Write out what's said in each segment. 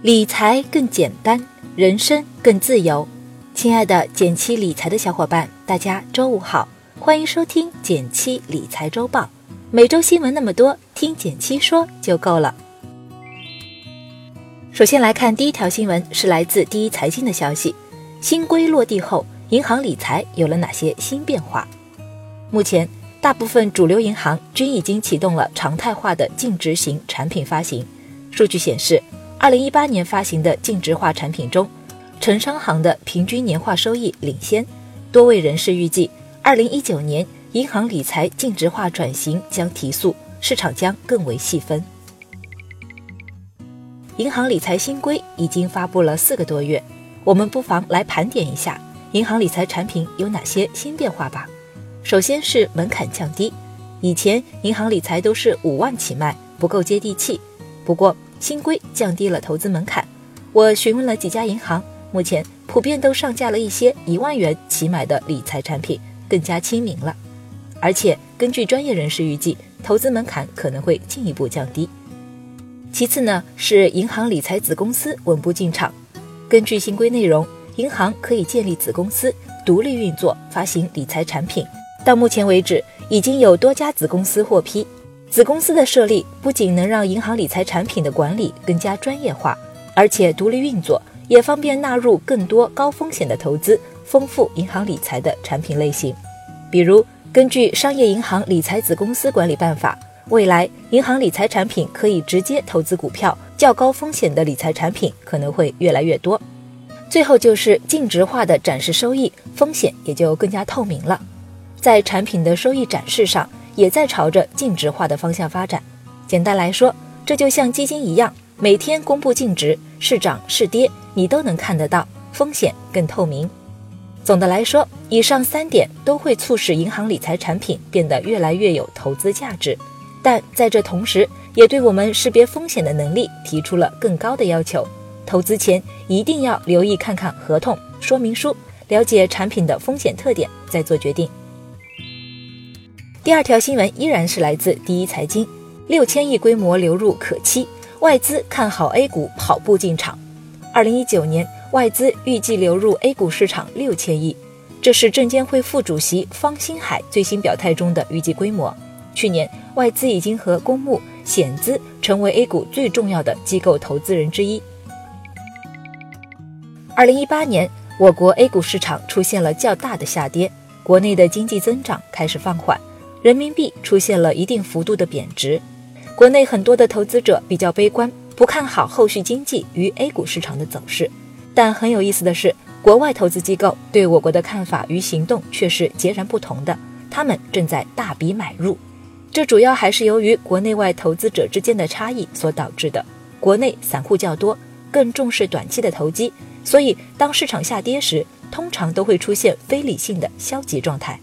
理财更简单，人生更自由。亲爱的减七理财的小伙伴，大家周五好，欢迎收听减七理财周报。每周新闻那么多，听减七说就够了。首先来看第一条新闻，是来自第一财经的消息：新规落地后，银行理财有了哪些新变化？目前，大部分主流银行均已经启动了常态化的净值型产品发行。数据显示。二零一八年发行的净值化产品中，城商行的平均年化收益领先。多位人士预计，二零一九年银行理财净值化转型将提速，市场将更为细分。银行理财新规已经发布了四个多月，我们不妨来盘点一下银行理财产品有哪些新变化吧。首先是门槛降低，以前银行理财都是五万起卖，不够接地气。不过，新规降低了投资门槛，我询问了几家银行，目前普遍都上架了一些一万元起买的理财产品，更加亲民了。而且根据专业人士预计，投资门槛可能会进一步降低。其次呢，是银行理财子公司稳步进场。根据新规内容，银行可以建立子公司，独立运作，发行理财产品。到目前为止，已经有多家子公司获批。子公司的设立不仅能让银行理财产品的管理更加专业化，而且独立运作也方便纳入更多高风险的投资，丰富银行理财的产品类型。比如，根据《商业银行理财子公司管理办法》，未来银行理财产品可以直接投资股票，较高风险的理财产品可能会越来越多。最后就是净值化的展示收益，风险也就更加透明了。在产品的收益展示上。也在朝着净值化的方向发展。简单来说，这就像基金一样，每天公布净值，是涨是跌，你都能看得到，风险更透明。总的来说，以上三点都会促使银行理财产品变得越来越有投资价值，但在这同时，也对我们识别风险的能力提出了更高的要求。投资前一定要留意看看合同说明书，了解产品的风险特点，再做决定。第二条新闻依然是来自第一财经，六千亿规模流入可期，外资看好 A 股跑步进场。二零一九年外资预计流入 A 股市场六千亿，这是证监会副主席方星海最新表态中的预计规模。去年外资已经和公募、险资成为 A 股最重要的机构投资人之一。二零一八年我国 A 股市场出现了较大的下跌，国内的经济增长开始放缓。人民币出现了一定幅度的贬值，国内很多的投资者比较悲观，不看好后续经济与 A 股市场的走势。但很有意思的是，国外投资机构对我国的看法与行动却是截然不同的，他们正在大笔买入。这主要还是由于国内外投资者之间的差异所导致的。国内散户较多，更重视短期的投机，所以当市场下跌时，通常都会出现非理性的消极状态。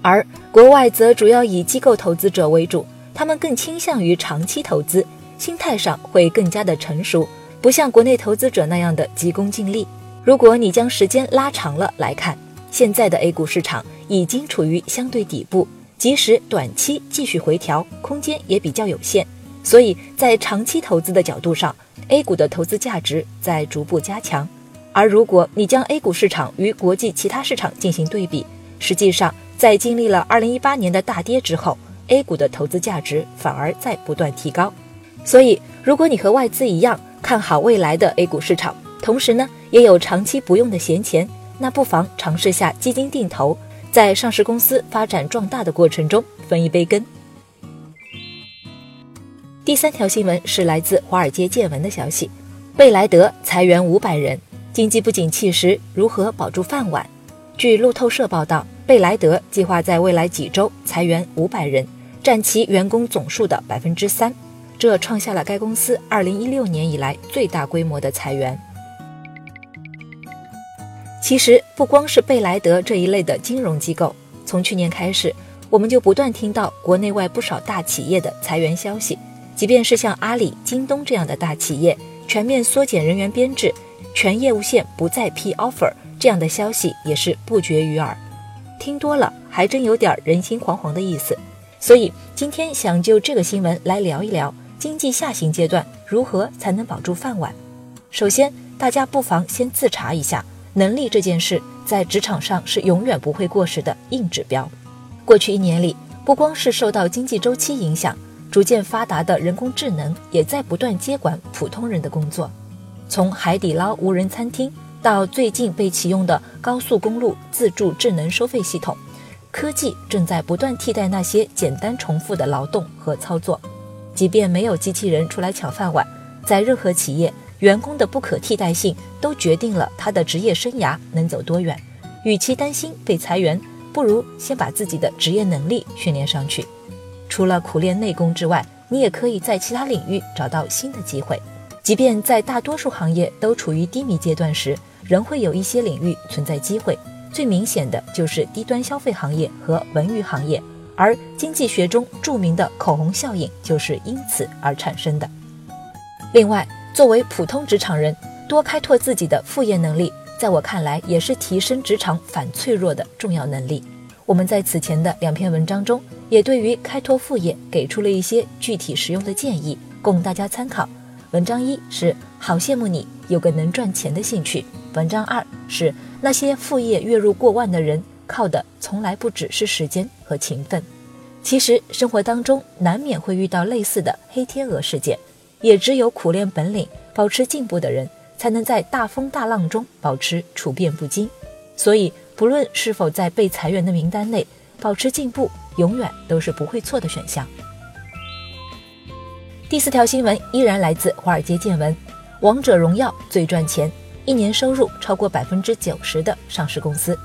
而国外则主要以机构投资者为主，他们更倾向于长期投资，心态上会更加的成熟，不像国内投资者那样的急功近利。如果你将时间拉长了来看，现在的 A 股市场已经处于相对底部，即使短期继续回调，空间也比较有限。所以在长期投资的角度上，A 股的投资价值在逐步加强。而如果你将 A 股市场与国际其他市场进行对比，实际上。在经历了二零一八年的大跌之后，A 股的投资价值反而在不断提高。所以，如果你和外资一样看好未来的 A 股市场，同时呢也有长期不用的闲钱，那不妨尝试下基金定投，在上市公司发展壮大的过程中分一杯羹。第三条新闻是来自华尔街见闻的消息：贝莱德裁员五百人，经济不景气时如何保住饭碗？据路透社报道。贝莱德计划在未来几周裁员五百人，占其员工总数的百分之三，这创下了该公司二零一六年以来最大规模的裁员。其实不光是贝莱德这一类的金融机构，从去年开始，我们就不断听到国内外不少大企业的裁员消息。即便是像阿里、京东这样的大企业，全面缩减人员编制，全业务线不再批 offer，这样的消息也是不绝于耳。听多了还真有点人心惶惶的意思，所以今天想就这个新闻来聊一聊经济下行阶段如何才能保住饭碗。首先，大家不妨先自查一下，能力这件事在职场上是永远不会过时的硬指标。过去一年里，不光是受到经济周期影响，逐渐发达的人工智能也在不断接管普通人的工作。从海底捞无人餐厅到最近被启用的高速公路自助智能收费系统，科技正在不断替代那些简单重复的劳动和操作。即便没有机器人出来抢饭碗，在任何企业，员工的不可替代性都决定了他的职业生涯能走多远。与其担心被裁员，不如先把自己的职业能力训练上去。除了苦练内功之外，你也可以在其他领域找到新的机会。即便在大多数行业都处于低迷阶段时，仍会有一些领域存在机会。最明显的就是低端消费行业和文娱行业。而经济学中著名的口红效应就是因此而产生的。另外，作为普通职场人，多开拓自己的副业能力，在我看来也是提升职场反脆弱的重要能力。我们在此前的两篇文章中，也对于开拓副业给出了一些具体实用的建议，供大家参考。文章一是好羡慕你有个能赚钱的兴趣，文章二是那些副业月入过万的人。靠的从来不只是时间和勤奋，其实生活当中难免会遇到类似的黑天鹅事件，也只有苦练本领、保持进步的人，才能在大风大浪中保持处变不惊。所以，不论是否在被裁员的名单内，保持进步永远都是不会错的选项。第四条新闻依然来自华尔街见闻：王者荣耀最赚钱，一年收入超过百分之九十的上市公司。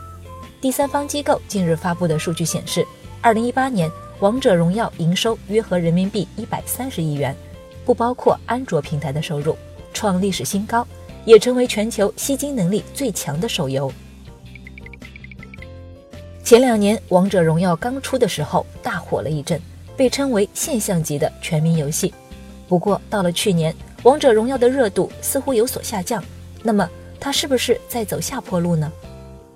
第三方机构近日发布的数据显示，二零一八年《王者荣耀》营收约合人民币一百三十亿元，不包括安卓平台的收入，创历史新高，也成为全球吸金能力最强的手游。前两年《王者荣耀》刚出的时候大火了一阵，被称为现象级的全民游戏。不过到了去年，《王者荣耀》的热度似乎有所下降，那么它是不是在走下坡路呢？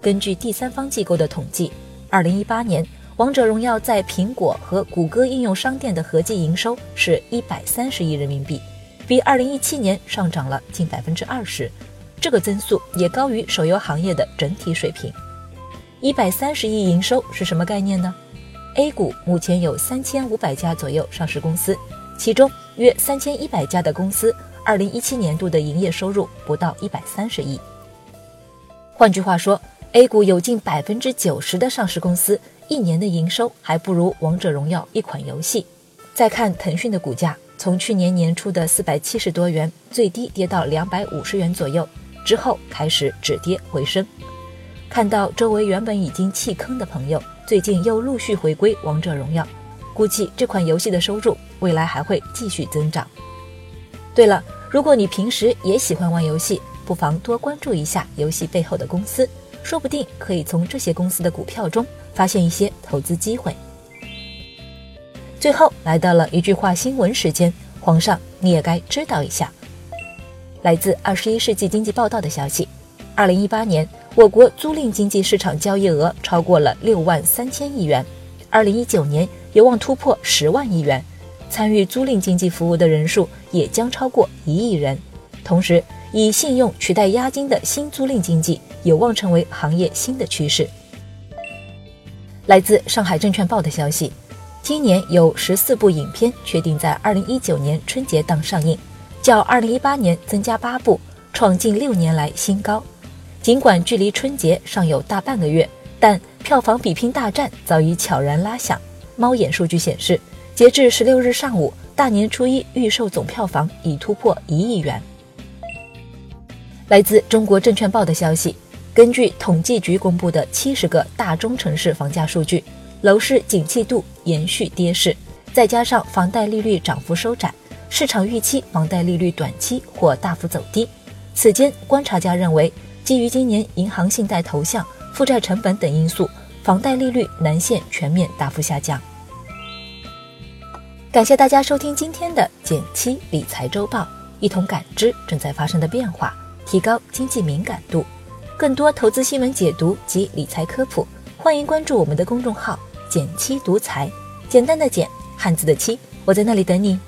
根据第三方机构的统计，二零一八年《王者荣耀》在苹果和谷歌应用商店的合计营收是一百三十亿人民币，比二零一七年上涨了近百分之二十，这个增速也高于手游行业的整体水平。一百三十亿营收是什么概念呢？A 股目前有三千五百家左右上市公司，其中约三千一百家的公司，二零一七年度的营业收入不到一百三十亿。换句话说，A 股有近百分之九十的上市公司一年的营收还不如《王者荣耀》一款游戏。再看腾讯的股价，从去年年初的四百七十多元，最低跌到两百五十元左右，之后开始止跌回升。看到周围原本已经弃坑的朋友，最近又陆续回归《王者荣耀》，估计这款游戏的收入未来还会继续增长。对了，如果你平时也喜欢玩游戏，不妨多关注一下游戏背后的公司。说不定可以从这些公司的股票中发现一些投资机会。最后来到了一句话新闻时间，皇上你也该知道一下。来自《二十一世纪经济报道》的消息，二零一八年我国租赁经济市场交易额超过了六万三千亿元，二零一九年有望突破十万亿元，参与租赁经济服务的人数也将超过一亿人。同时，以信用取代押金的新租赁经济。有望成为行业新的趋势。来自上海证券报的消息，今年有十四部影片确定在二零一九年春节档上映，较二零一八年增加八部，创近六年来新高。尽管距离春节尚有大半个月，但票房比拼大战早已悄然拉响。猫眼数据显示，截至十六日上午，大年初一预售总票房已突破一亿元。来自中国证券报的消息。根据统计局公布的七十个大中城市房价数据，楼市景气度延续跌势，再加上房贷利率涨幅收窄，市场预期房贷利率短期或大幅走低。此间，观察家认为，基于今年银行信贷投向、负债成本等因素，房贷利率难现全面大幅下降。感谢大家收听今天的减七理财周报，一同感知正在发生的变化，提高经济敏感度。更多投资新闻解读及理财科普，欢迎关注我们的公众号“减七独裁”，简单的简，汉字的七，我在那里等你。